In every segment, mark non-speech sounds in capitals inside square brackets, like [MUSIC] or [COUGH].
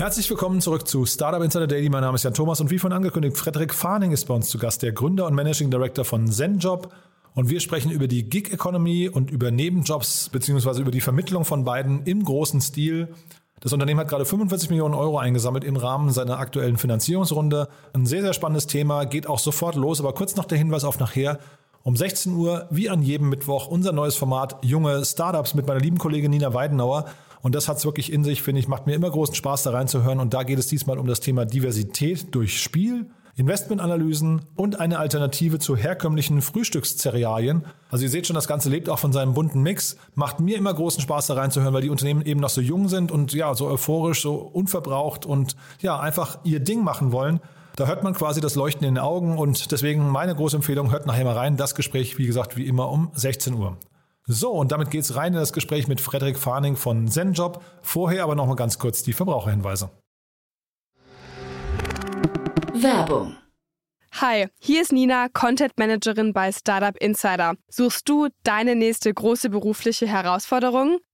Herzlich willkommen zurück zu Startup Insider Daily. Mein Name ist Jan Thomas und wie von angekündigt, Frederik Farning ist bei uns zu Gast, der Gründer und Managing Director von ZenJob. Und wir sprechen über die Gig Economy und über Nebenjobs beziehungsweise über die Vermittlung von beiden im großen Stil. Das Unternehmen hat gerade 45 Millionen Euro eingesammelt im Rahmen seiner aktuellen Finanzierungsrunde. Ein sehr, sehr spannendes Thema, geht auch sofort los, aber kurz noch der Hinweis auf nachher. Um 16 Uhr, wie an jedem Mittwoch, unser neues Format Junge Startups mit meiner lieben Kollegin Nina Weidenauer. Und das hat es wirklich in sich, finde ich, macht mir immer großen Spaß, da reinzuhören. Und da geht es diesmal um das Thema Diversität durch Spiel, Investmentanalysen und eine Alternative zu herkömmlichen Frühstückszerealien. Also ihr seht schon, das Ganze lebt auch von seinem bunten Mix. Macht mir immer großen Spaß, da reinzuhören, weil die Unternehmen eben noch so jung sind und ja, so euphorisch, so unverbraucht und ja, einfach ihr Ding machen wollen. Da hört man quasi das Leuchten in den Augen und deswegen meine große Empfehlung, hört nachher mal rein. Das Gespräch, wie gesagt, wie immer um 16 Uhr. So, und damit geht's rein in das Gespräch mit Frederik Farning von ZenJob. Vorher aber noch mal ganz kurz die Verbraucherhinweise. Werbung. Hi, hier ist Nina, Content Managerin bei Startup Insider. Suchst du deine nächste große berufliche Herausforderung?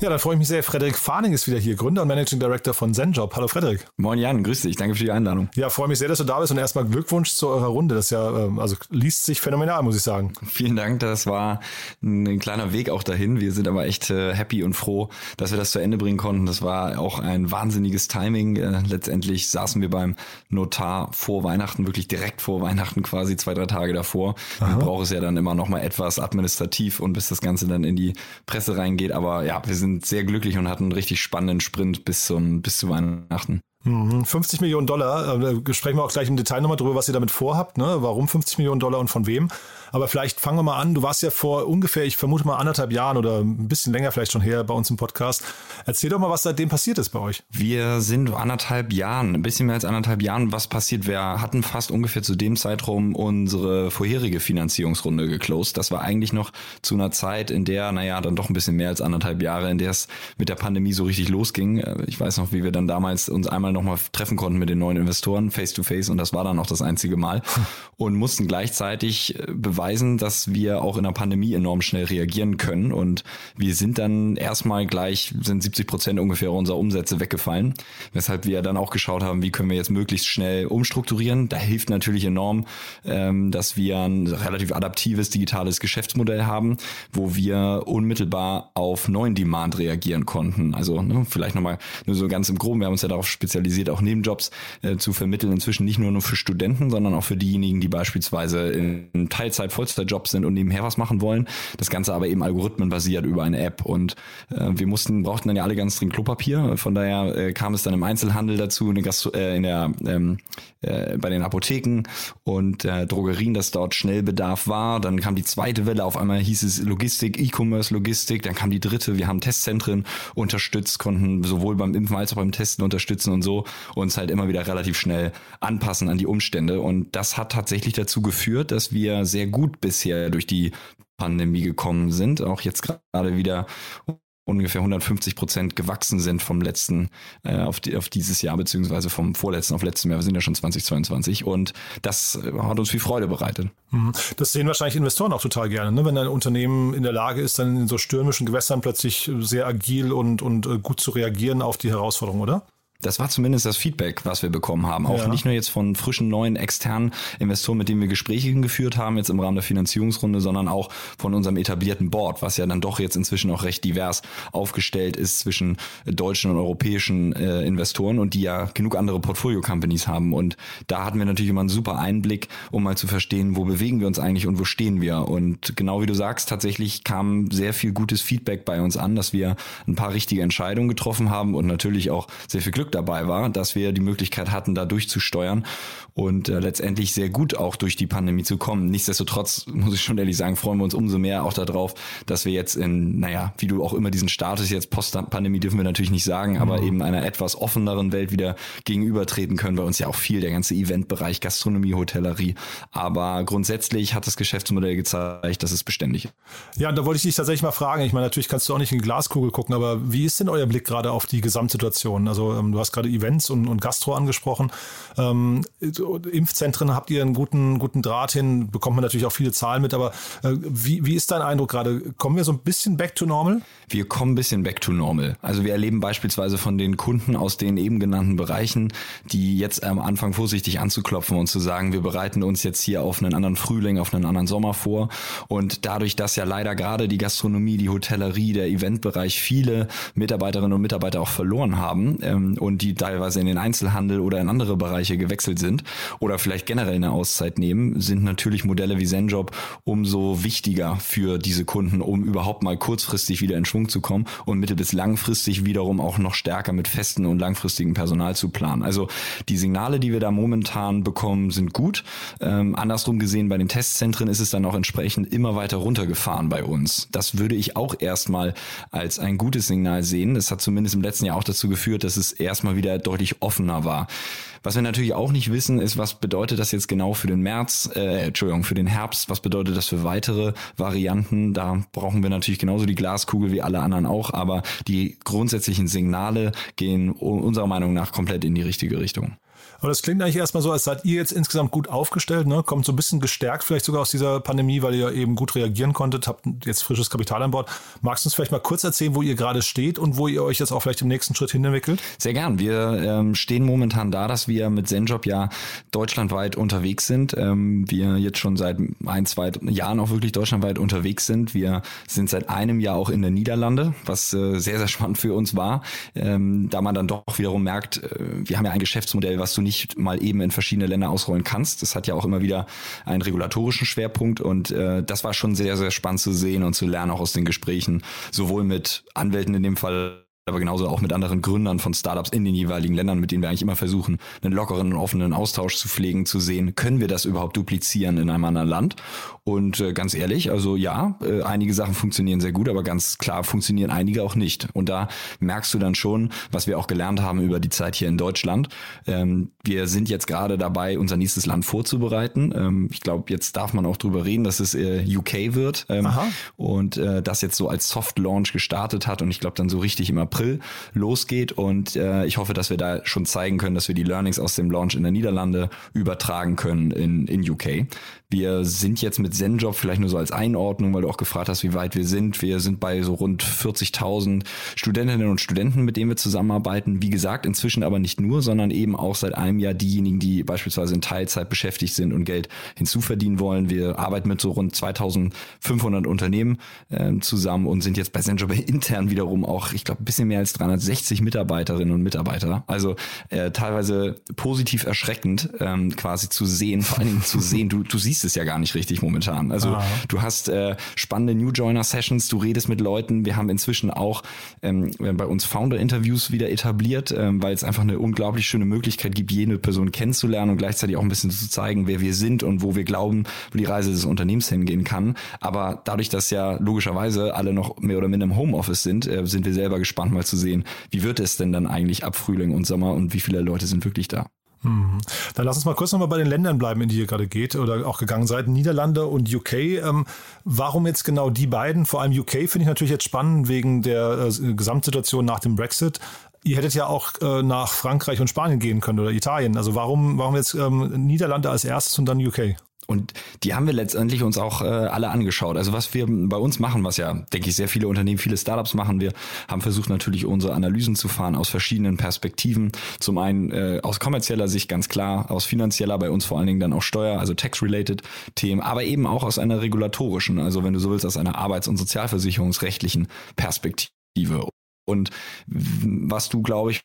Ja, dann freue ich mich sehr. Frederik Farning ist wieder hier, Gründer und Managing Director von ZenJob. Hallo Frederik. Moin Jan, grüß dich. Danke für die Einladung. Ja, freue mich sehr, dass du da bist und erstmal Glückwunsch zu eurer Runde. Das ja, ähm, also liest sich phänomenal, muss ich sagen. Vielen Dank. Das war ein kleiner Weg auch dahin. Wir sind aber echt äh, happy und froh, dass wir das zu Ende bringen konnten. Das war auch ein wahnsinniges Timing. Äh, letztendlich saßen wir beim Notar vor Weihnachten, wirklich direkt vor Weihnachten, quasi zwei, drei Tage davor. Aha. Man braucht es ja dann immer noch mal etwas administrativ und bis das Ganze dann in die Presse reingeht. Aber ja, wir sind sehr glücklich und hatten einen richtig spannenden Sprint bis zum bis zu Weihnachten. 50 mhm. Millionen Dollar, äh, sprechen wir auch gleich im Detail nochmal drüber, was ihr damit vorhabt, ne? warum 50 Millionen Dollar und von wem. Aber vielleicht fangen wir mal an. Du warst ja vor ungefähr, ich vermute mal anderthalb Jahren oder ein bisschen länger vielleicht schon her bei uns im Podcast. Erzähl doch mal, was seitdem passiert ist bei euch. Wir sind anderthalb Jahren, ein bisschen mehr als anderthalb Jahren, was passiert. Wir hatten fast ungefähr zu dem Zeitraum unsere vorherige Finanzierungsrunde geclosed. Das war eigentlich noch zu einer Zeit, in der, naja, dann doch ein bisschen mehr als anderthalb Jahre, in der es mit der Pandemie so richtig losging. Ich weiß noch, wie wir dann damals uns einmal nochmal treffen konnten mit den neuen Investoren face to face und das war dann auch das einzige Mal [LAUGHS] und mussten gleichzeitig beweisen, dass wir auch in der Pandemie enorm schnell reagieren können und wir sind dann erstmal gleich, sind 70 Prozent ungefähr unserer Umsätze weggefallen, weshalb wir dann auch geschaut haben, wie können wir jetzt möglichst schnell umstrukturieren. Da hilft natürlich enorm, ähm, dass wir ein relativ adaptives digitales Geschäftsmodell haben, wo wir unmittelbar auf neuen Demand reagieren konnten. Also ne, vielleicht nochmal nur so ganz im Groben, wir haben uns ja darauf spezialisiert, auch Nebenjobs äh, zu vermitteln, inzwischen nicht nur nur für Studenten, sondern auch für diejenigen, die beispielsweise in Teilzeit, Vollzeitjobs sind und nebenher was machen wollen. Das Ganze aber eben algorithmenbasiert über eine App und äh, wir mussten, brauchten dann ja alle ganz dringend Klopapier. Von daher äh, kam es dann im Einzelhandel dazu, in Gastro äh, in der ähm, äh, bei den Apotheken und äh, Drogerien, dass dort Schnellbedarf war. Dann kam die zweite Welle, auf einmal hieß es Logistik, E-Commerce Logistik. Dann kam die dritte, wir haben Testzentren unterstützt, konnten sowohl beim Impfen als auch beim Testen unterstützen und so uns halt immer wieder relativ schnell anpassen an die Umstände. Und das hat tatsächlich dazu geführt, dass wir sehr gut bisher durch die Pandemie gekommen sind, auch jetzt gerade wieder ungefähr 150 Prozent gewachsen sind vom letzten äh, auf, die, auf dieses Jahr, beziehungsweise vom vorletzten auf letztem Jahr. Wir sind ja schon 2022 und das hat uns viel Freude bereitet. Mhm. Das sehen wahrscheinlich Investoren auch total gerne, ne? wenn ein Unternehmen in der Lage ist, dann in so stürmischen Gewässern plötzlich sehr agil und, und äh, gut zu reagieren auf die Herausforderung, oder? Das war zumindest das Feedback, was wir bekommen haben. Auch ja. nicht nur jetzt von frischen, neuen, externen Investoren, mit denen wir Gespräche geführt haben, jetzt im Rahmen der Finanzierungsrunde, sondern auch von unserem etablierten Board, was ja dann doch jetzt inzwischen auch recht divers aufgestellt ist zwischen deutschen und europäischen äh, Investoren und die ja genug andere Portfolio-Companies haben. Und da hatten wir natürlich immer einen super Einblick, um mal zu verstehen, wo bewegen wir uns eigentlich und wo stehen wir. Und genau wie du sagst, tatsächlich kam sehr viel gutes Feedback bei uns an, dass wir ein paar richtige Entscheidungen getroffen haben und natürlich auch sehr viel Glück Glück dabei war, dass wir die Möglichkeit hatten, da durchzusteuern und äh, letztendlich sehr gut auch durch die Pandemie zu kommen. Nichtsdestotrotz muss ich schon ehrlich sagen, freuen wir uns umso mehr auch darauf, dass wir jetzt in, naja, wie du auch immer diesen Status jetzt Post-Pandemie dürfen wir natürlich nicht sagen, mhm. aber eben einer etwas offeneren Welt wieder gegenübertreten können. Bei uns ja auch viel der ganze Eventbereich, Gastronomie, Hotellerie. Aber grundsätzlich hat das Geschäftsmodell gezeigt, dass es beständig ist. Ja, und da wollte ich dich tatsächlich mal fragen. Ich meine, natürlich kannst du auch nicht in die Glaskugel gucken, aber wie ist denn euer Blick gerade auf die Gesamtsituation? Also ähm, du hast gerade Events und, und Gastro angesprochen. Ähm, Impfzentren habt ihr einen guten, guten Draht hin, bekommt man natürlich auch viele Zahlen mit, aber äh, wie, wie ist dein Eindruck gerade? Kommen wir so ein bisschen back to normal? Wir kommen ein bisschen back to normal. Also wir erleben beispielsweise von den Kunden aus den eben genannten Bereichen, die jetzt am Anfang vorsichtig anzuklopfen und zu sagen, wir bereiten uns jetzt hier auf einen anderen Frühling, auf einen anderen Sommer vor. Und dadurch, dass ja leider gerade die Gastronomie, die Hotellerie, der Eventbereich viele Mitarbeiterinnen und Mitarbeiter auch verloren haben ähm, und die teilweise in den Einzelhandel oder in andere Bereiche gewechselt sind oder vielleicht generell eine Auszeit nehmen, sind natürlich Modelle wie ZenJob umso wichtiger für diese Kunden, um überhaupt mal kurzfristig wieder in Schwung zu kommen und mittel- bis langfristig wiederum auch noch stärker mit festen und langfristigen Personal zu planen. Also die Signale, die wir da momentan bekommen, sind gut. Ähm, andersrum gesehen, bei den Testzentren ist es dann auch entsprechend immer weiter runtergefahren bei uns. Das würde ich auch erstmal als ein gutes Signal sehen. Das hat zumindest im letzten Jahr auch dazu geführt, dass es erstmal wieder deutlich offener war. Was wir natürlich auch nicht wissen, ist, was bedeutet das jetzt genau für den März, äh, Entschuldigung, für den Herbst, was bedeutet das für weitere Varianten? Da brauchen wir natürlich genauso die Glaskugel wie alle anderen auch, aber die grundsätzlichen Signale gehen unserer Meinung nach komplett in die richtige Richtung. Aber das klingt eigentlich erstmal so, als seid ihr jetzt insgesamt gut aufgestellt, ne? kommt so ein bisschen gestärkt vielleicht sogar aus dieser Pandemie, weil ihr eben gut reagieren konntet, habt jetzt frisches Kapital an Bord. Magst du uns vielleicht mal kurz erzählen, wo ihr gerade steht und wo ihr euch jetzt auch vielleicht im nächsten Schritt hin entwickelt? Sehr gern. Wir ähm, stehen momentan da, dass wir mit Zenjob ja deutschlandweit unterwegs sind. Ähm, wir jetzt schon seit ein, zwei Jahren auch wirklich deutschlandweit unterwegs sind. Wir sind seit einem Jahr auch in der Niederlande, was äh, sehr, sehr spannend für uns war, ähm, da man dann doch wiederum merkt, äh, wir haben ja ein Geschäftsmodell, was du nicht mal eben in verschiedene Länder ausrollen kannst. Das hat ja auch immer wieder einen regulatorischen Schwerpunkt und äh, das war schon sehr, sehr spannend zu sehen und zu lernen, auch aus den Gesprächen, sowohl mit Anwälten in dem Fall aber genauso auch mit anderen Gründern von Startups in den jeweiligen Ländern, mit denen wir eigentlich immer versuchen, einen lockeren und offenen Austausch zu pflegen, zu sehen, können wir das überhaupt duplizieren in einem anderen Land? Und äh, ganz ehrlich, also ja, äh, einige Sachen funktionieren sehr gut, aber ganz klar funktionieren einige auch nicht. Und da merkst du dann schon, was wir auch gelernt haben über die Zeit hier in Deutschland. Ähm, wir sind jetzt gerade dabei, unser nächstes Land vorzubereiten. Ähm, ich glaube, jetzt darf man auch drüber reden, dass es äh, UK wird ähm, Aha. und äh, das jetzt so als Soft Launch gestartet hat und ich glaube dann so richtig im April losgeht. Und äh, ich hoffe, dass wir da schon zeigen können, dass wir die Learnings aus dem Launch in der Niederlande übertragen können in, in UK. Wir sind jetzt mit Zenjob vielleicht nur so als Einordnung, weil du auch gefragt hast, wie weit wir sind. Wir sind bei so rund 40.000 Studentinnen und Studenten, mit denen wir zusammenarbeiten. Wie gesagt, inzwischen aber nicht nur, sondern eben auch seit einem Jahr diejenigen, die beispielsweise in Teilzeit beschäftigt sind und Geld hinzuverdienen wollen. Wir arbeiten mit so rund 2.500 Unternehmen äh, zusammen und sind jetzt bei Zenjob [LAUGHS] intern wiederum auch, ich glaube, ein bisschen mehr als 360 Mitarbeiterinnen und Mitarbeiter. Also äh, teilweise positiv erschreckend ähm, quasi zu sehen, vor allen Dingen zu sehen, du, du siehst es ja gar nicht richtig momentan. Also ah. du hast äh, spannende New Joiner Sessions, du redest mit Leuten. Wir haben inzwischen auch ähm, bei uns Founder Interviews wieder etabliert, ähm, weil es einfach eine unglaublich schöne Möglichkeit gibt, jede Person kennenzulernen und gleichzeitig auch ein bisschen zu zeigen, wer wir sind und wo wir glauben, wo die Reise des Unternehmens hingehen kann. Aber dadurch, dass ja logischerweise alle noch mehr oder minder im Homeoffice sind, äh, sind wir selber gespannt mal zu sehen, wie wird es denn dann eigentlich ab Frühling und Sommer und wie viele Leute sind wirklich da. Mhm. Dann lass uns mal kurz nochmal bei den Ländern bleiben, in die ihr gerade geht oder auch gegangen seid. Niederlande und UK. Ähm, warum jetzt genau die beiden? Vor allem UK finde ich natürlich jetzt spannend wegen der äh, Gesamtsituation nach dem Brexit. Ihr hättet ja auch äh, nach Frankreich und Spanien gehen können oder Italien. Also warum, warum jetzt ähm, Niederlande als erstes und dann UK? Und die haben wir letztendlich uns auch äh, alle angeschaut. Also was wir bei uns machen, was ja, denke ich, sehr viele Unternehmen, viele Startups machen, wir haben versucht natürlich unsere Analysen zu fahren aus verschiedenen Perspektiven. Zum einen äh, aus kommerzieller Sicht ganz klar, aus finanzieller, bei uns vor allen Dingen dann auch Steuer, also Tax-related Themen, aber eben auch aus einer regulatorischen, also wenn du so willst, aus einer arbeits- und sozialversicherungsrechtlichen Perspektive. Und was du, glaube ich,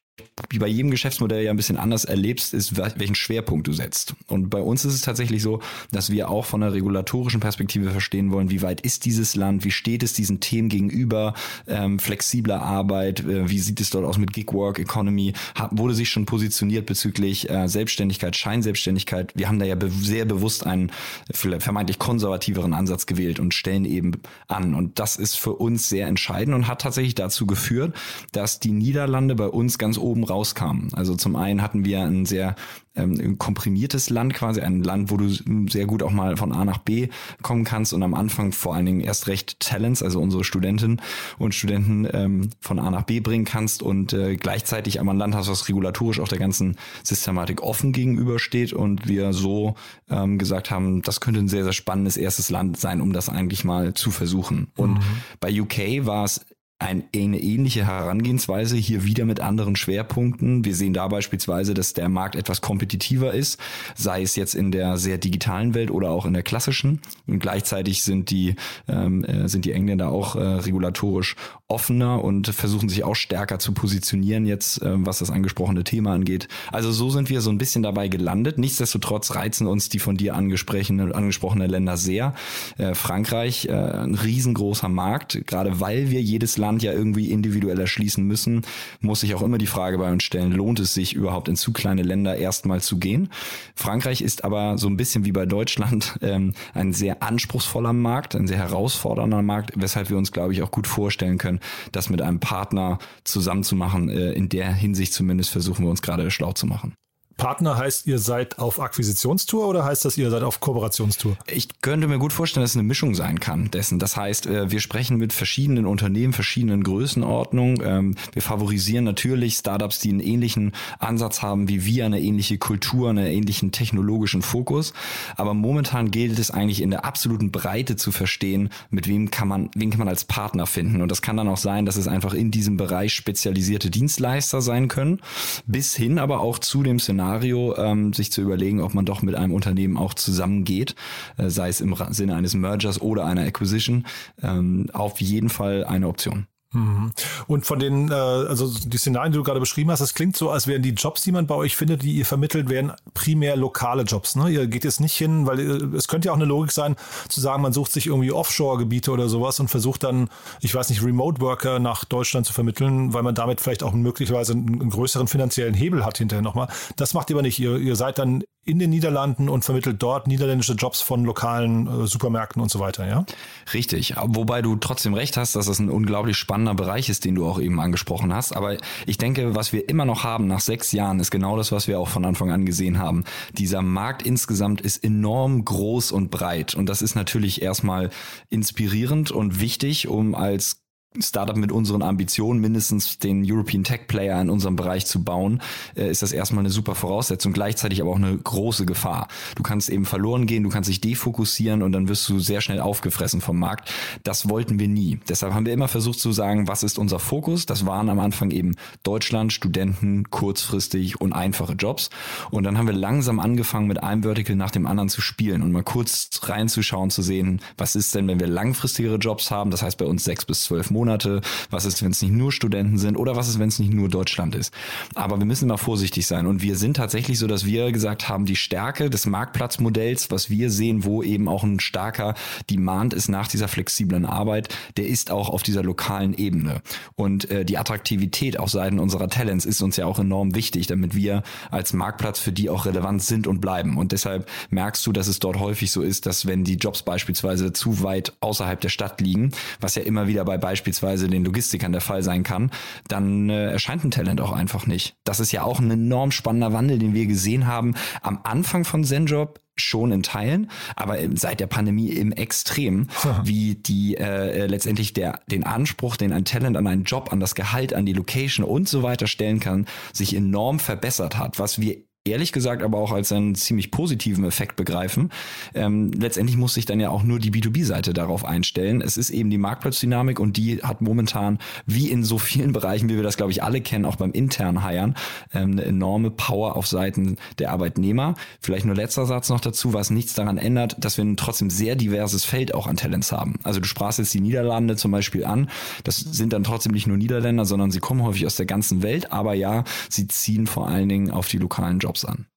wie bei jedem Geschäftsmodell ja ein bisschen anders erlebst, ist, welchen Schwerpunkt du setzt. Und bei uns ist es tatsächlich so, dass wir auch von einer regulatorischen Perspektive verstehen wollen, wie weit ist dieses Land, wie steht es diesen Themen gegenüber, ähm, flexibler Arbeit, äh, wie sieht es dort aus mit Gigwork, Economy, hat, wurde sich schon positioniert bezüglich äh, Selbstständigkeit, Scheinselbstständigkeit. Wir haben da ja be sehr bewusst einen vermeintlich konservativeren Ansatz gewählt und stellen eben an. Und das ist für uns sehr entscheidend und hat tatsächlich dazu geführt, dass die Niederlande bei uns ganz oben rauskamen. Also zum einen hatten wir ein sehr ähm, komprimiertes Land quasi, ein Land, wo du sehr gut auch mal von A nach B kommen kannst und am Anfang vor allen Dingen erst recht Talents, also unsere Studentinnen und Studenten ähm, von A nach B bringen kannst und äh, gleichzeitig aber ein Land hast, was regulatorisch auch der ganzen Systematik offen gegenübersteht und wir so ähm, gesagt haben, das könnte ein sehr, sehr spannendes erstes Land sein, um das eigentlich mal zu versuchen. Und mhm. bei UK war es ein, eine ähnliche Herangehensweise, hier wieder mit anderen Schwerpunkten. Wir sehen da beispielsweise, dass der Markt etwas kompetitiver ist, sei es jetzt in der sehr digitalen Welt oder auch in der klassischen. Und gleichzeitig sind die, ähm, äh, sind die Engländer auch äh, regulatorisch offener und versuchen sich auch stärker zu positionieren jetzt, äh, was das angesprochene Thema angeht. Also so sind wir so ein bisschen dabei gelandet. Nichtsdestotrotz reizen uns die von dir angesprochene, angesprochene Länder sehr. Äh, Frankreich, äh, ein riesengroßer Markt, gerade weil wir jedes Land ja irgendwie individuell erschließen müssen, muss sich auch immer die Frage bei uns stellen, lohnt es sich überhaupt in zu kleine Länder erstmal zu gehen? Frankreich ist aber so ein bisschen wie bei Deutschland [LAUGHS] ähm, ein sehr anspruchsvoller Markt, ein sehr herausfordernder Markt, weshalb wir uns, glaube ich, auch gut vorstellen können, das mit einem Partner zusammenzumachen. Äh, in der Hinsicht zumindest versuchen wir uns gerade schlau zu machen. Partner heißt, ihr seid auf Akquisitionstour oder heißt das, ihr seid auf Kooperationstour? Ich könnte mir gut vorstellen, dass es eine Mischung sein kann dessen. Das heißt, äh, wir sprechen mit verschiedenen Unternehmen, verschiedenen Größenordnungen. Ähm, wir favorisieren natürlich Startups, die einen ähnlichen Ansatz haben wie wir, eine ähnliche Kultur, einen ähnlichen technologischen Fokus. Aber momentan gilt es eigentlich in der absoluten Breite zu verstehen, mit wem kann man, wen kann man als Partner finden. Und das kann dann auch sein, dass es einfach in diesem Bereich spezialisierte Dienstleister sein können, bis hin aber auch zu dem Szenario, Szenario, ähm, sich zu überlegen, ob man doch mit einem Unternehmen auch zusammengeht, äh, sei es im Sinne eines Mergers oder einer Acquisition, ähm, auf jeden Fall eine Option. Mhm. Und von den, äh, also die Szenarien, die du gerade beschrieben hast, das klingt so, als wären die Jobs, die man bei euch findet, die ihr vermittelt, wären primär lokale Jobs. Ne? Ihr geht jetzt nicht hin, weil äh, es könnte ja auch eine Logik sein, zu sagen, man sucht sich irgendwie Offshore-Gebiete oder sowas und versucht dann, ich weiß nicht, Remote-Worker nach Deutschland zu vermitteln, weil man damit vielleicht auch möglicherweise einen, größeren finanziellen Hebel hat hinterher nochmal. Das macht ihr aber nicht. Ihr, ihr seid dann in den Niederlanden und vermittelt dort niederländische Jobs von lokalen äh, Supermärkten und so weiter, ja? Richtig, wobei du trotzdem recht hast, dass das ein unglaublich spannender Bereich ist, den du auch eben angesprochen hast. Aber ich denke, was wir immer noch haben nach sechs Jahren, ist genau das, was wir auch von Anfang an gesehen haben. Dieser Markt insgesamt ist enorm groß und breit. Und das ist natürlich erstmal inspirierend und wichtig, um als Startup mit unseren Ambitionen, mindestens den European Tech Player in unserem Bereich zu bauen, äh, ist das erstmal eine super Voraussetzung, gleichzeitig aber auch eine große Gefahr. Du kannst eben verloren gehen, du kannst dich defokussieren und dann wirst du sehr schnell aufgefressen vom Markt. Das wollten wir nie. Deshalb haben wir immer versucht zu sagen, was ist unser Fokus? Das waren am Anfang eben Deutschland, Studenten, kurzfristig und einfache Jobs. Und dann haben wir langsam angefangen, mit einem Vertical nach dem anderen zu spielen und mal kurz reinzuschauen, zu sehen, was ist denn, wenn wir langfristigere Jobs haben, das heißt bei uns sechs bis zwölf Monate Monate, was ist, wenn es nicht nur Studenten sind oder was ist, wenn es nicht nur Deutschland ist. Aber wir müssen immer vorsichtig sein und wir sind tatsächlich so, dass wir gesagt haben, die Stärke des Marktplatzmodells, was wir sehen, wo eben auch ein starker Demand ist nach dieser flexiblen Arbeit, der ist auch auf dieser lokalen Ebene. Und äh, die Attraktivität auf Seiten unserer Talents ist uns ja auch enorm wichtig, damit wir als Marktplatz für die auch relevant sind und bleiben. Und deshalb merkst du, dass es dort häufig so ist, dass wenn die Jobs beispielsweise zu weit außerhalb der Stadt liegen, was ja immer wieder bei beispielsweise beispielsweise den Logistikern der Fall sein kann, dann äh, erscheint ein Talent auch einfach nicht. Das ist ja auch ein enorm spannender Wandel, den wir gesehen haben am Anfang von ZenJob schon in Teilen, aber seit der Pandemie im Extrem, [LAUGHS] wie die äh, letztendlich der den Anspruch, den ein Talent an einen Job, an das Gehalt, an die Location und so weiter stellen kann, sich enorm verbessert hat, was wir ehrlich gesagt aber auch als einen ziemlich positiven Effekt begreifen. Ähm, letztendlich muss sich dann ja auch nur die B2B-Seite darauf einstellen. Es ist eben die Marktplatzdynamik und die hat momentan, wie in so vielen Bereichen, wie wir das glaube ich alle kennen, auch beim internen Hiren, ähm, eine enorme Power auf Seiten der Arbeitnehmer. Vielleicht nur letzter Satz noch dazu, was nichts daran ändert, dass wir ein trotzdem sehr diverses Feld auch an Talents haben. Also du sprachst jetzt die Niederlande zum Beispiel an. Das sind dann trotzdem nicht nur Niederländer, sondern sie kommen häufig aus der ganzen Welt. Aber ja, sie ziehen vor allen Dingen auf die lokalen Jobs an.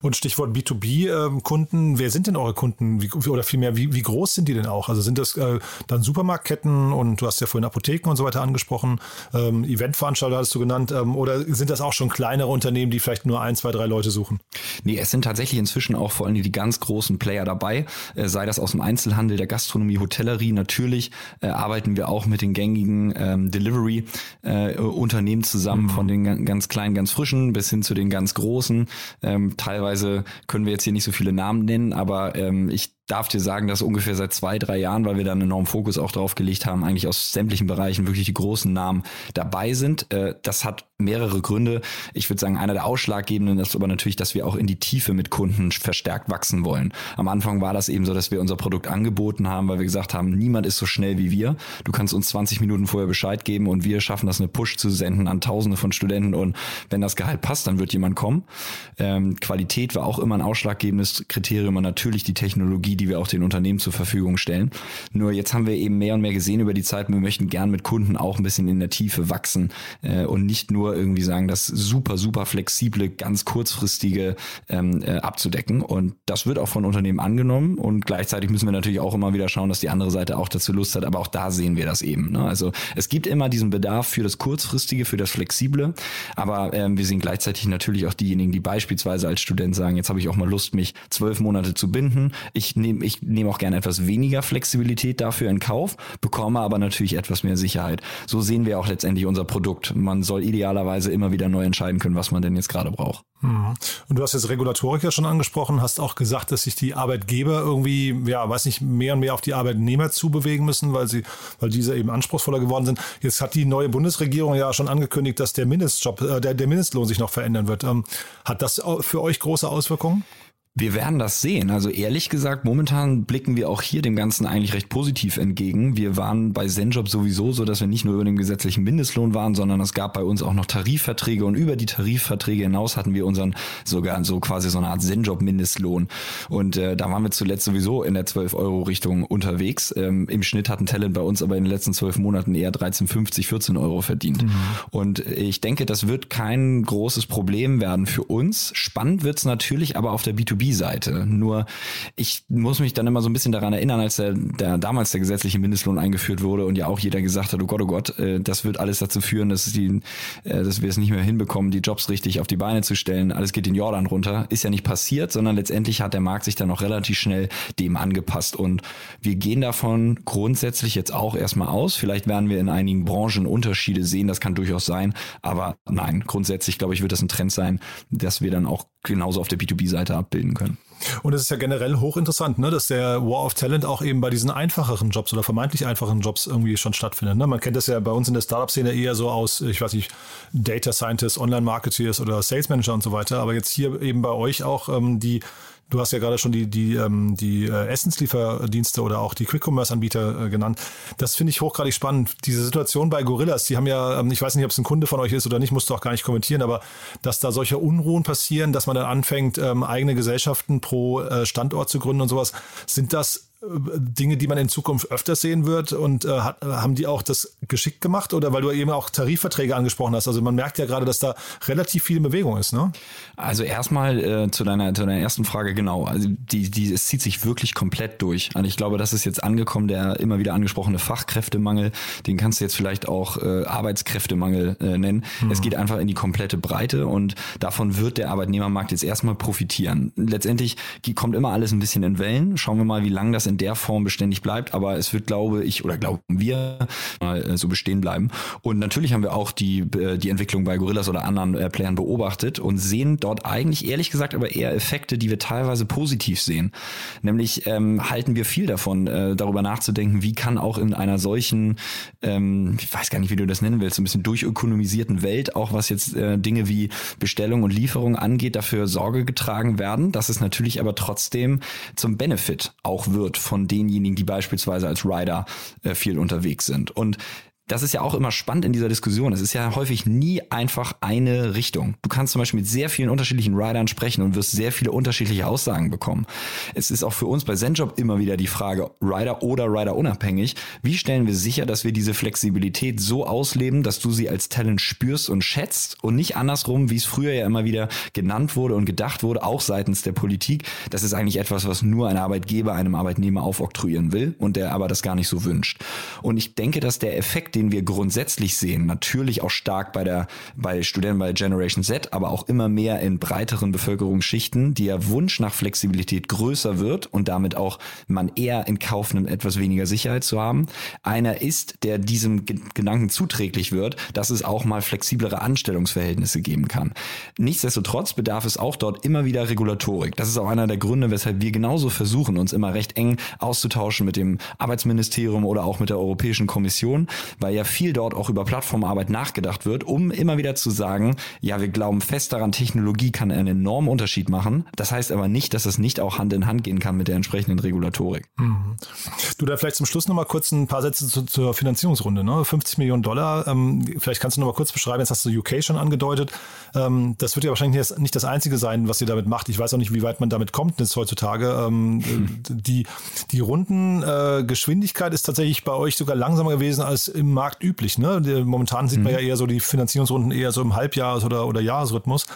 Und Stichwort B2B-Kunden, ähm, wer sind denn eure Kunden? Wie, oder vielmehr, wie, wie groß sind die denn auch? Also sind das äh, dann Supermarktketten und du hast ja vorhin Apotheken und so weiter angesprochen, ähm, Eventveranstalter hattest du genannt, ähm, oder sind das auch schon kleinere Unternehmen, die vielleicht nur ein, zwei, drei Leute suchen? Nee, es sind tatsächlich inzwischen auch vor allem die ganz großen Player dabei, äh, sei das aus dem Einzelhandel, der Gastronomie, Hotellerie. Natürlich äh, arbeiten wir auch mit den gängigen ähm, Delivery-Unternehmen äh, zusammen, mhm. von den ganz kleinen, ganz frischen bis hin zu den ganz großen, ähm, teilweise Teilweise können wir jetzt hier nicht so viele Namen nennen, aber ähm, ich darf dir sagen, dass ungefähr seit zwei, drei Jahren, weil wir da einen enormen Fokus auch drauf gelegt haben, eigentlich aus sämtlichen Bereichen wirklich die großen Namen dabei sind. Äh, das hat mehrere Gründe. Ich würde sagen, einer der ausschlaggebenden ist aber natürlich, dass wir auch in die Tiefe mit Kunden verstärkt wachsen wollen. Am Anfang war das eben so, dass wir unser Produkt angeboten haben, weil wir gesagt haben, niemand ist so schnell wie wir. Du kannst uns 20 Minuten vorher Bescheid geben und wir schaffen das, eine Push zu senden an Tausende von Studenten und wenn das Gehalt passt, dann wird jemand kommen. Ähm, Qualität war auch immer ein ausschlaggebendes Kriterium und natürlich die Technologie, die wir auch den Unternehmen zur Verfügung stellen. Nur jetzt haben wir eben mehr und mehr gesehen über die Zeit, wir möchten gern mit Kunden auch ein bisschen in der Tiefe wachsen äh, und nicht nur irgendwie sagen, das super, super flexible, ganz kurzfristige ähm, äh, abzudecken. Und das wird auch von Unternehmen angenommen und gleichzeitig müssen wir natürlich auch immer wieder schauen, dass die andere Seite auch dazu Lust hat. Aber auch da sehen wir das eben. Ne? Also es gibt immer diesen Bedarf für das kurzfristige, für das flexible, aber ähm, wir sehen gleichzeitig natürlich auch diejenigen, die beispielsweise als Student sagen, jetzt habe ich auch mal Lust, mich zwölf Monate zu binden. Ich nehme nehme ich nehme auch gerne etwas weniger Flexibilität dafür in Kauf, bekomme aber natürlich etwas mehr Sicherheit. So sehen wir auch letztendlich unser Produkt. Man soll idealerweise immer wieder neu entscheiden können, was man denn jetzt gerade braucht. Mhm. Und du hast jetzt Regulatorik ja schon angesprochen, hast auch gesagt, dass sich die Arbeitgeber irgendwie, ja, weiß nicht, mehr und mehr auf die Arbeitnehmer zubewegen müssen, weil sie, weil diese eben anspruchsvoller geworden sind. Jetzt hat die neue Bundesregierung ja schon angekündigt, dass der Mindestjob, äh, der, der Mindestlohn sich noch verändern wird. Ähm, hat das für euch große Auswirkungen? Wir werden das sehen. Also ehrlich gesagt, momentan blicken wir auch hier dem Ganzen eigentlich recht positiv entgegen. Wir waren bei Zenjob sowieso so, dass wir nicht nur über den gesetzlichen Mindestlohn waren, sondern es gab bei uns auch noch Tarifverträge und über die Tarifverträge hinaus hatten wir unseren sogar so quasi so eine Art Zenjob-Mindestlohn. Und äh, da waren wir zuletzt sowieso in der 12-Euro-Richtung unterwegs. Ähm, Im Schnitt hat ein Talent bei uns aber in den letzten zwölf Monaten eher 13,50, 14 Euro verdient. Mhm. Und ich denke, das wird kein großes Problem werden für uns. Spannend wird's natürlich aber auf der B2B B-Seite. Nur ich muss mich dann immer so ein bisschen daran erinnern, als der, der damals der gesetzliche Mindestlohn eingeführt wurde und ja auch jeder gesagt hat, oh Gott, oh Gott, äh, das wird alles dazu führen, dass, die, äh, dass wir es nicht mehr hinbekommen, die Jobs richtig auf die Beine zu stellen. Alles geht in Jordan runter. Ist ja nicht passiert, sondern letztendlich hat der Markt sich dann auch relativ schnell dem angepasst. Und wir gehen davon grundsätzlich jetzt auch erstmal aus. Vielleicht werden wir in einigen Branchen Unterschiede sehen, das kann durchaus sein. Aber nein, grundsätzlich glaube ich, wird das ein Trend sein, dass wir dann auch genauso auf der B2B-Seite abbilden können. Und es ist ja generell hochinteressant, ne, dass der War of Talent auch eben bei diesen einfacheren Jobs oder vermeintlich einfachen Jobs irgendwie schon stattfindet. Ne? Man kennt das ja bei uns in der Startup-Szene eher so aus, ich weiß nicht, Data Scientists, Online-Marketeers oder Sales Manager und so weiter. Aber jetzt hier eben bei euch auch ähm, die Du hast ja gerade schon die, die, ähm, die äh, Essenslieferdienste oder auch die Quick-Commerce-Anbieter äh, genannt. Das finde ich hochgradig spannend. Diese Situation bei Gorillas, die haben ja, ähm, ich weiß nicht, ob es ein Kunde von euch ist oder nicht, musst du auch gar nicht kommentieren, aber dass da solche Unruhen passieren, dass man dann anfängt, ähm, eigene Gesellschaften pro äh, Standort zu gründen und sowas, sind das Dinge, die man in Zukunft öfter sehen wird und äh, hat, haben die auch das geschickt gemacht oder weil du eben auch Tarifverträge angesprochen hast? Also man merkt ja gerade, dass da relativ viel Bewegung ist, ne? Also erstmal äh, zu deiner zu deiner ersten Frage genau. Also die die es zieht sich wirklich komplett durch. Und ich glaube, das ist jetzt angekommen der immer wieder angesprochene Fachkräftemangel. Den kannst du jetzt vielleicht auch äh, Arbeitskräftemangel äh, nennen. Mhm. Es geht einfach in die komplette Breite und davon wird der Arbeitnehmermarkt jetzt erstmal profitieren. Letztendlich kommt immer alles ein bisschen in Wellen. Schauen wir mal, wie lange das in der Form beständig bleibt. Aber es wird, glaube ich, oder glauben wir, mal alles so bestehen bleiben. Und natürlich haben wir auch die, äh, die Entwicklung bei Gorillas oder anderen äh, Playern beobachtet und sehen dort eigentlich ehrlich gesagt aber eher Effekte, die wir teilweise positiv sehen. Nämlich ähm, halten wir viel davon, äh, darüber nachzudenken, wie kann auch in einer solchen, ähm, ich weiß gar nicht, wie du das nennen willst, so ein bisschen durchökonomisierten Welt, auch was jetzt äh, Dinge wie Bestellung und Lieferung angeht, dafür Sorge getragen werden, dass es natürlich aber trotzdem zum Benefit auch wird von denjenigen, die beispielsweise als Rider äh, viel unterwegs sind. Und das ist ja auch immer spannend in dieser Diskussion. Es ist ja häufig nie einfach eine Richtung. Du kannst zum Beispiel mit sehr vielen unterschiedlichen Riders sprechen und wirst sehr viele unterschiedliche Aussagen bekommen. Es ist auch für uns bei ZenJob immer wieder die Frage, Rider oder Rider unabhängig, wie stellen wir sicher, dass wir diese Flexibilität so ausleben, dass du sie als Talent spürst und schätzt und nicht andersrum, wie es früher ja immer wieder genannt wurde und gedacht wurde, auch seitens der Politik. Das ist eigentlich etwas, was nur ein Arbeitgeber einem Arbeitnehmer aufoktroyieren will und der aber das gar nicht so wünscht. Und ich denke, dass der Effekt, den wir grundsätzlich sehen, natürlich auch stark bei der, bei Studenten bei Generation Z, aber auch immer mehr in breiteren Bevölkerungsschichten, der Wunsch nach Flexibilität größer wird und damit auch man eher in Kauf nimmt, etwas weniger Sicherheit zu haben. Einer ist, der diesem Gedanken zuträglich wird, dass es auch mal flexiblere Anstellungsverhältnisse geben kann. Nichtsdestotrotz bedarf es auch dort immer wieder Regulatorik. Das ist auch einer der Gründe, weshalb wir genauso versuchen, uns immer recht eng auszutauschen mit dem Arbeitsministerium oder auch mit der Europäischen Kommission, weil weil ja viel dort auch über Plattformarbeit nachgedacht wird, um immer wieder zu sagen, ja, wir glauben fest daran, Technologie kann einen enormen Unterschied machen. Das heißt aber nicht, dass es nicht auch Hand in Hand gehen kann mit der entsprechenden Regulatorik. Mhm. Du da vielleicht zum Schluss nochmal kurz ein paar Sätze zu, zur Finanzierungsrunde. Ne? 50 Millionen Dollar, ähm, vielleicht kannst du nochmal kurz beschreiben, jetzt hast du UK schon angedeutet. Ähm, das wird ja wahrscheinlich nicht das Einzige sein, was ihr damit macht. Ich weiß auch nicht, wie weit man damit kommt jetzt heutzutage. Ähm, mhm. Die, die Rundengeschwindigkeit äh, ist tatsächlich bei euch sogar langsamer gewesen als im Markt üblich. Ne? Momentan sieht man ja mhm. eher so die Finanzierungsrunden eher so im Halbjahres- oder, oder Jahresrhythmus.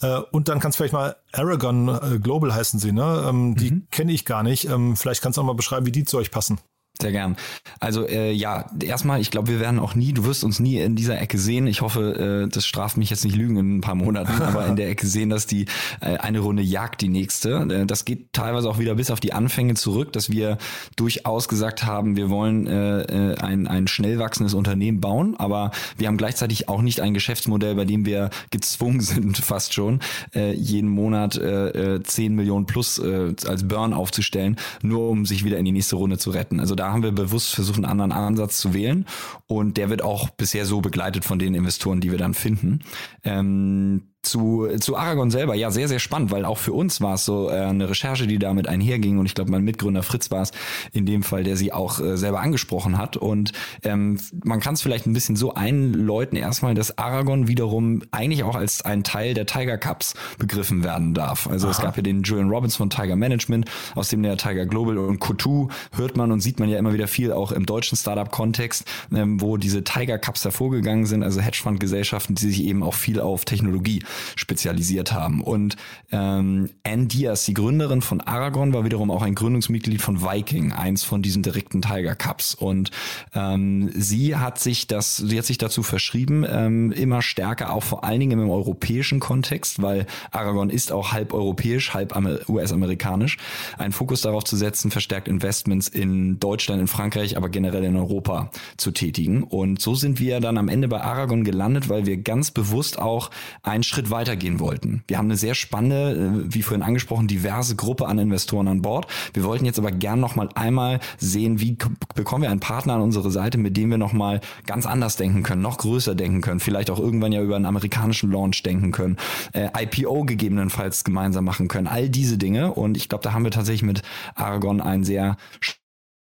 Äh, und dann kannst du vielleicht mal Aragon äh, Global heißen sie, ne? Ähm, die mhm. kenne ich gar nicht. Ähm, vielleicht kannst du auch mal beschreiben, wie die zu euch passen. Sehr gern. Also äh, ja, erstmal, ich glaube, wir werden auch nie, du wirst uns nie in dieser Ecke sehen. Ich hoffe, äh, das straft mich jetzt nicht lügen in ein paar Monaten, [LAUGHS] aber in der Ecke sehen, dass die äh, eine Runde jagt die nächste. Äh, das geht teilweise auch wieder bis auf die Anfänge zurück, dass wir durchaus gesagt haben, wir wollen äh, äh, ein, ein schnell wachsendes Unternehmen bauen, aber wir haben gleichzeitig auch nicht ein Geschäftsmodell, bei dem wir gezwungen sind, [LAUGHS] fast schon, äh, jeden Monat äh, 10 äh, Millionen plus äh, als Burn aufzustellen, nur um sich wieder in die nächste Runde zu retten. Also da da haben wir bewusst versucht, einen anderen Ansatz zu wählen. Und der wird auch bisher so begleitet von den Investoren, die wir dann finden. Ähm, zu, zu Aragon selber, ja, sehr, sehr spannend, weil auch für uns war es so äh, eine Recherche, die damit einherging und ich glaube, mein Mitgründer Fritz war es in dem Fall, der sie auch äh, selber angesprochen hat und ähm, man kann es vielleicht ein bisschen so einläuten erstmal, dass Aragon wiederum eigentlich auch als ein Teil der Tiger Cups begriffen werden darf. Also Aha. es gab ja den Julian Robbins von Tiger Management, aus dem der Tiger Global und Kotu hört man und sieht man ja immer wieder viel auch im deutschen Startup-Kontext, ähm, wo diese Tiger Cups hervorgegangen sind, also Hedgefonds-Gesellschaften, die sich eben auch viel auf Technologie spezialisiert haben. Und ähm, Anne Diaz, die Gründerin von Aragon, war wiederum auch ein Gründungsmitglied von Viking, eins von diesen direkten Tiger Cups. Und ähm, sie hat sich das, sie hat sich dazu verschrieben, ähm, immer stärker, auch vor allen Dingen im europäischen Kontext, weil Aragon ist auch halb europäisch, halb US-amerikanisch, einen Fokus darauf zu setzen, verstärkt Investments in Deutschland, in Frankreich, aber generell in Europa zu tätigen. Und so sind wir dann am Ende bei Aragon gelandet, weil wir ganz bewusst auch einen Schritt Schritt weitergehen wollten. Wir haben eine sehr spannende, äh, wie vorhin angesprochen, diverse Gruppe an Investoren an Bord. Wir wollten jetzt aber gern noch mal einmal sehen, wie bekommen wir einen Partner an unsere Seite, mit dem wir noch mal ganz anders denken können, noch größer denken können, vielleicht auch irgendwann ja über einen amerikanischen Launch denken können, äh, IPO gegebenenfalls gemeinsam machen können, all diese Dinge. Und ich glaube, da haben wir tatsächlich mit Aragon einen sehr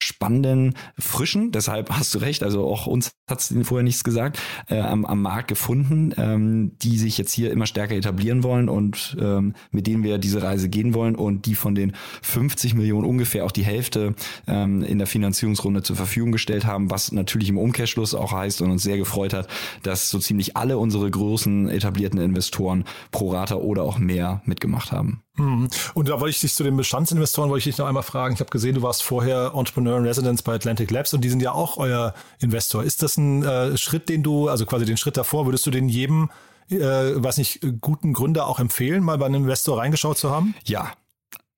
spannenden, frischen, deshalb hast du recht, also auch uns hat es vorher nichts gesagt, äh, am, am Markt gefunden, ähm, die sich jetzt hier immer stärker etablieren wollen und ähm, mit denen wir diese Reise gehen wollen und die von den 50 Millionen ungefähr auch die Hälfte ähm, in der Finanzierungsrunde zur Verfügung gestellt haben, was natürlich im Umkehrschluss auch heißt und uns sehr gefreut hat, dass so ziemlich alle unsere großen etablierten Investoren pro Rata oder auch mehr mitgemacht haben. Mhm. Und da wollte ich dich zu den Bestandsinvestoren, wollte ich dich noch einmal fragen. Ich habe gesehen, du warst vorher Entrepreneur in Residence bei Atlantic Labs und die sind ja auch euer Investor. Ist das ein äh, Schritt, den du, also quasi den Schritt davor, würdest du den jedem, äh, was nicht, guten Gründer auch empfehlen, mal bei einem Investor reingeschaut zu haben? Ja,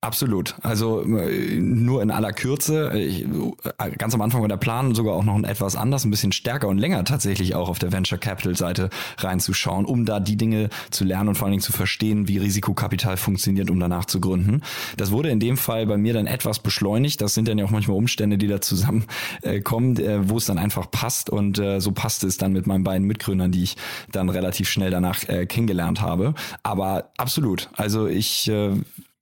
Absolut. Also äh, nur in aller Kürze. Ich, äh, ganz am Anfang war der Plan sogar auch noch etwas anders, ein bisschen stärker und länger tatsächlich auch auf der Venture Capital Seite reinzuschauen, um da die Dinge zu lernen und vor allen Dingen zu verstehen, wie Risikokapital funktioniert, um danach zu gründen. Das wurde in dem Fall bei mir dann etwas beschleunigt. Das sind dann ja auch manchmal Umstände, die da zusammenkommen, äh, wo es dann einfach passt und so passte es dann mit meinen beiden Mitgründern, die ich dann relativ schnell danach kennengelernt habe. Aber absolut. Also ich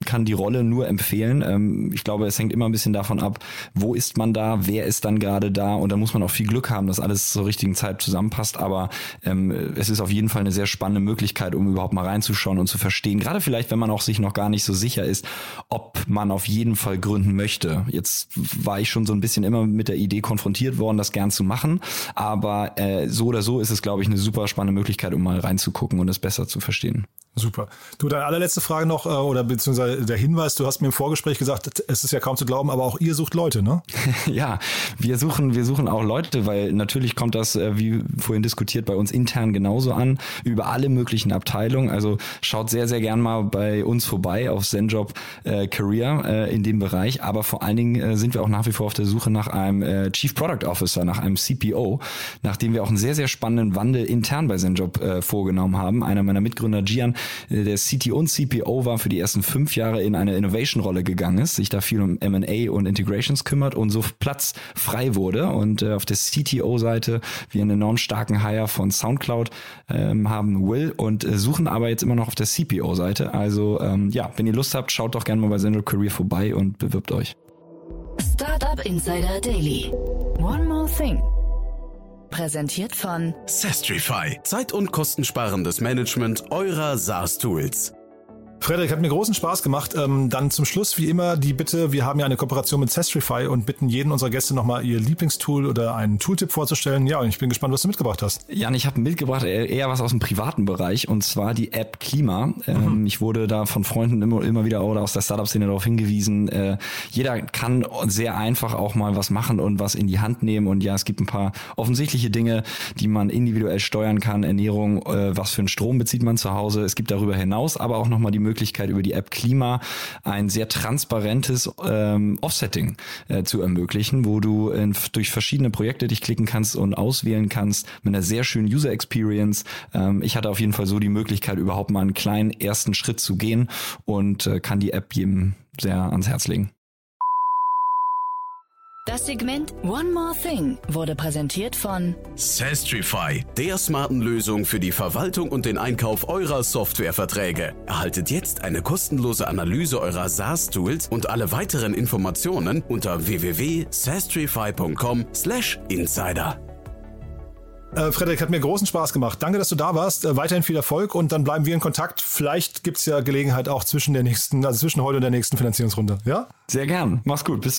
kann die Rolle nur empfehlen. Ähm, ich glaube, es hängt immer ein bisschen davon ab, wo ist man da, wer ist dann gerade da und da muss man auch viel Glück haben, dass alles zur richtigen Zeit zusammenpasst. Aber ähm, es ist auf jeden Fall eine sehr spannende Möglichkeit, um überhaupt mal reinzuschauen und zu verstehen. Gerade vielleicht, wenn man auch sich noch gar nicht so sicher ist, ob man auf jeden Fall gründen möchte. Jetzt war ich schon so ein bisschen immer mit der Idee konfrontiert worden, das gern zu machen. Aber äh, so oder so ist es, glaube ich, eine super spannende Möglichkeit, um mal reinzugucken und es besser zu verstehen. Super. Du, deine allerletzte Frage noch, äh, oder beziehungsweise der Hinweis, du hast mir im Vorgespräch gesagt, es ist ja kaum zu glauben, aber auch ihr sucht Leute, ne? [LAUGHS] ja, wir suchen, wir suchen auch Leute, weil natürlich kommt das, äh, wie vorhin diskutiert, bei uns intern genauso an, über alle möglichen Abteilungen. Also schaut sehr, sehr gern mal bei uns vorbei auf Zenjob äh, Career äh, in dem Bereich. Aber vor allen Dingen äh, sind wir auch nach wie vor auf der Suche nach einem äh, Chief Product Officer, nach einem CPO, nachdem wir auch einen sehr, sehr spannenden Wandel intern bei Zenjob äh, vorgenommen haben. Einer meiner Mitgründer, Gian, der CTO und CPO war für die ersten fünf Jahre in eine Innovation-Rolle gegangen ist, sich da viel um M&A und Integrations kümmert und so Platz frei wurde. Und äh, auf der CTO-Seite wir einen enorm starken Hire von SoundCloud ähm, haben Will und äh, suchen aber jetzt immer noch auf der CPO-Seite. Also ähm, ja, wenn ihr Lust habt, schaut doch gerne mal bei Central Career vorbei und bewirbt euch. Startup Insider Daily. One more thing. Präsentiert von Sestrify. Zeit- und kostensparendes Management eurer SaaS-Tools. Frederik, hat mir großen Spaß gemacht. Ähm, dann zum Schluss wie immer die Bitte, wir haben ja eine Kooperation mit Sestrify und bitten jeden unserer Gäste nochmal ihr Lieblingstool oder einen Tooltip vorzustellen. Ja, und ich bin gespannt, was du mitgebracht hast. Jan, ich habe mitgebracht eher was aus dem privaten Bereich und zwar die App Klima. Ähm, mhm. Ich wurde da von Freunden immer, immer wieder oder aus der Startup-Szene darauf hingewiesen, äh, jeder kann sehr einfach auch mal was machen und was in die Hand nehmen und ja, es gibt ein paar offensichtliche Dinge, die man individuell steuern kann. Ernährung, äh, was für einen Strom bezieht man zu Hause. Es gibt darüber hinaus aber auch nochmal die Möglichkeit, über die App Klima ein sehr transparentes ähm, Offsetting äh, zu ermöglichen, wo du in, durch verschiedene Projekte dich klicken kannst und auswählen kannst mit einer sehr schönen User Experience. Ähm, ich hatte auf jeden Fall so die Möglichkeit, überhaupt mal einen kleinen ersten Schritt zu gehen und äh, kann die App jedem sehr ans Herz legen. Das Segment One More Thing wurde präsentiert von Sastrify, der smarten Lösung für die Verwaltung und den Einkauf eurer Softwareverträge. Erhaltet jetzt eine kostenlose Analyse eurer SaaS-Tools und alle weiteren Informationen unter www.sastrify.com/insider. Äh, Frederik, hat mir großen Spaß gemacht. Danke, dass du da warst. Äh, weiterhin viel Erfolg und dann bleiben wir in Kontakt. Vielleicht gibt es ja Gelegenheit auch zwischen der nächsten, also zwischen heute und der nächsten Finanzierungsrunde. Ja? Sehr gern. Mach's gut. Bis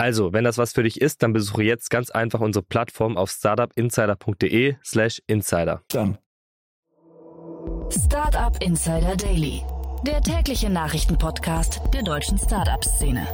Also, wenn das was für dich ist, dann besuche jetzt ganz einfach unsere Plattform auf startupinsider.de slash insider. Dann. Startup Insider Daily, der tägliche Nachrichtenpodcast der deutschen Startup-Szene.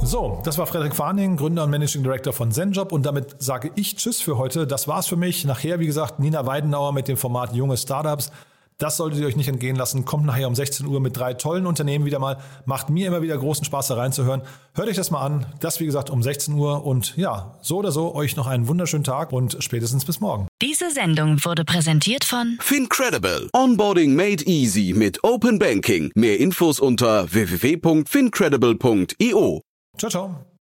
So, das war Frederik Farning, Gründer und Managing Director von ZenJob und damit sage ich Tschüss für heute. Das war's für mich. Nachher, wie gesagt, Nina Weidenauer mit dem Format Junge Startups. Das solltet ihr euch nicht entgehen lassen. Kommt nachher um 16 Uhr mit drei tollen Unternehmen wieder mal. Macht mir immer wieder großen Spaß, da reinzuhören. Hört euch das mal an. Das, wie gesagt, um 16 Uhr. Und ja, so oder so, euch noch einen wunderschönen Tag und spätestens bis morgen. Diese Sendung wurde präsentiert von FinCredible. Onboarding made easy mit Open Banking. Mehr Infos unter www.fincredible.io. Ciao, ciao.